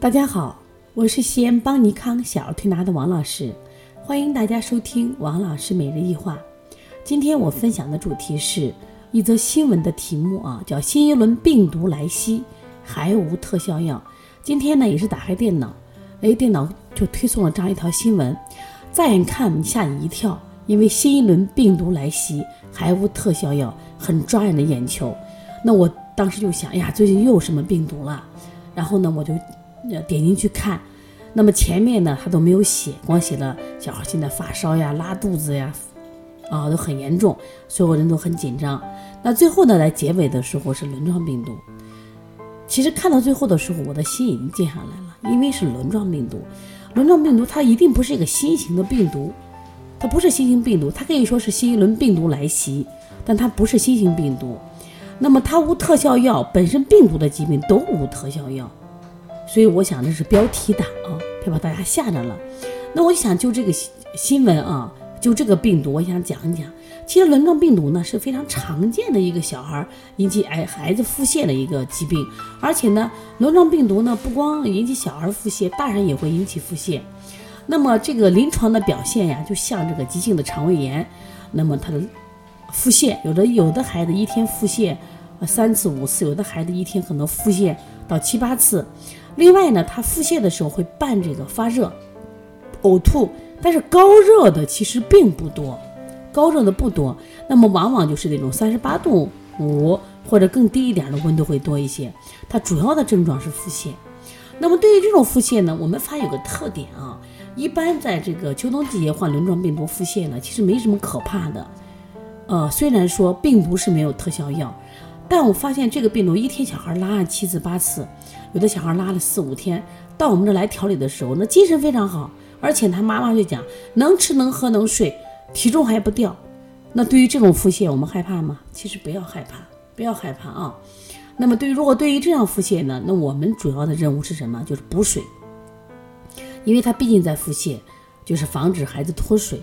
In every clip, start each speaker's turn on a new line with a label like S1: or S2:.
S1: 大家好，我是西安邦尼康小儿推拿的王老师，欢迎大家收听王老师每日一话。今天我分享的主题是一则新闻的题目啊，叫新一轮病毒来袭还无特效药。今天呢也是打开电脑，哎，电脑就推送了这样一条新闻，乍一看吓你一跳，因为新一轮病毒来袭还无特效药，很抓人的眼球。那我当时就想，哎呀，最近又有什么病毒了？然后呢，我就点进去看，那么前面呢，他都没有写，光写了小孩现在发烧呀、拉肚子呀，啊，都很严重，所有人都很紧张。那最后呢，在结尾的时候是轮状病毒。其实看到最后的时候，我的心已经静下来了，因为是轮状病毒。轮状病毒它一定不是一个新型的病毒，它不是新型病毒，它可以说是新一轮病毒来袭，但它不是新型病毒。那么它无特效药，本身病毒的疾病都无特效药，所以我想这是标题党啊，别把大家吓着了。那我想就这个新新闻啊，就这个病毒，我想讲一讲。其实轮状病毒呢是非常常见的一个小孩引起哎孩子腹泻的一个疾病，而且呢轮状病毒呢不光引起小孩腹泻，大人也会引起腹泻。那么这个临床的表现呀，就像这个急性的肠胃炎，那么它的。腹泻，有的有的孩子一天腹泻三次五次，有的孩子一天可能腹泻到七八次。另外呢，他腹泻的时候会伴这个发热、呕吐，但是高热的其实并不多，高热的不多。那么往往就是那种三十八度五或者更低一点的温度会多一些。它主要的症状是腹泻。那么对于这种腹泻呢，我们发现有个特点啊，一般在这个秋冬季节患轮状病毒腹泻呢，其实没什么可怕的。呃，虽然说并不是没有特效药，但我发现这个病毒一天小孩拉了七次八次，有的小孩拉了四五天，到我们这来调理的时候，那精神非常好，而且他妈妈就讲能吃能喝能睡，体重还不掉。那对于这种腹泻，我们害怕吗？其实不要害怕，不要害怕啊。那么对于如果对于这样腹泻呢，那我们主要的任务是什么？就是补水，因为他毕竟在腹泻，就是防止孩子脱水。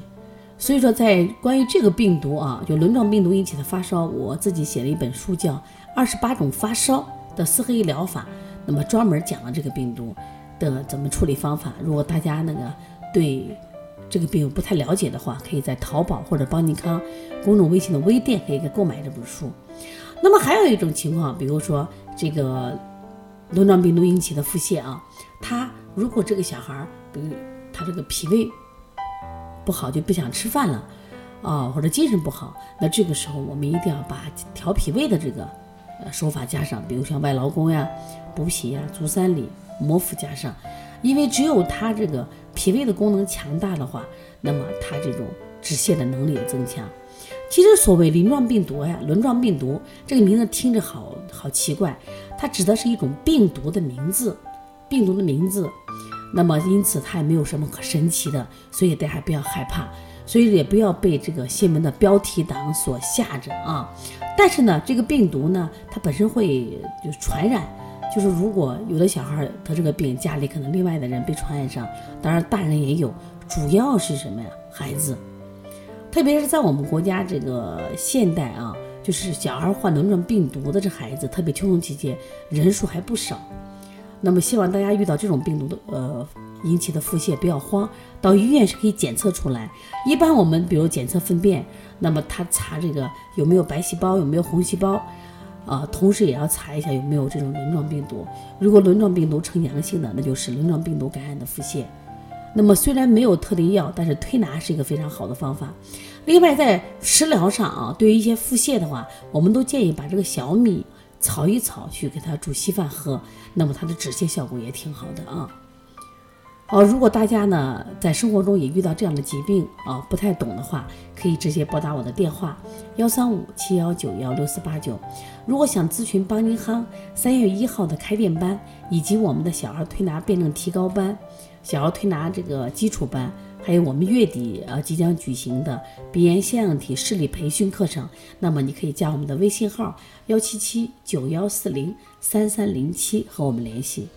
S1: 所以说，在关于这个病毒啊，就轮状病毒引起的发烧，我自己写了一本书，叫《二十八种发烧的四合一疗法》，那么专门讲了这个病毒的怎么处理方法。如果大家那个对这个病不太了解的话，可以在淘宝或者邦尼康公众微信的微店可以购买这本书。那么还有一种情况，比如说这个轮状病毒引起的腹泻啊，他如果这个小孩儿，比如他这个脾胃。不好就不想吃饭了，啊，或者精神不好，那这个时候我们一定要把调脾胃的这个呃手法加上，比如像外劳宫呀、补脾呀、足三里、摩腹加上，因为只有它这个脾胃的功能强大的话，那么它这种止泻的能力也增强。其实所谓鳞状病毒呀、轮状病毒这个名字听着好好奇怪，它指的是一种病毒的名字，病毒的名字。那么，因此它也没有什么可神奇的，所以大家不要害怕，所以也不要被这个新闻的标题党所吓着啊。但是呢，这个病毒呢，它本身会就传染，就是如果有的小孩得这个病，家里可能另外的人被传染上，当然大人也有，主要是什么呀？孩子，特别是在我们国家这个现代啊，就是小孩患轮状病毒的这孩子，特别秋冬季节人数还不少。那么希望大家遇到这种病毒的呃引起的腹泻不要慌，到医院是可以检测出来。一般我们比如检测粪便，那么他查这个有没有白细胞，有没有红细胞，啊，同时也要查一下有没有这种轮状病毒。如果轮状病毒呈阳性的，那就是轮状病毒感染的腹泻。那么虽然没有特定药，但是推拿是一个非常好的方法。另外在食疗上啊，对于一些腹泻的话，我们都建议把这个小米。炒一炒去给他煮稀饭喝，那么它的止泻效果也挺好的啊。好，如果大家呢在生活中也遇到这样的疾病啊，不太懂的话，可以直接拨打我的电话幺三五七幺九幺六四八九。如果想咨询邦尼康三月一号的开店班，以及我们的小儿推拿辩证提高班、小儿推拿这个基础班。还有我们月底啊即将举行的鼻炎腺样体视力培训课程，那么你可以加我们的微信号幺七七九幺四零三三零七和我们联系。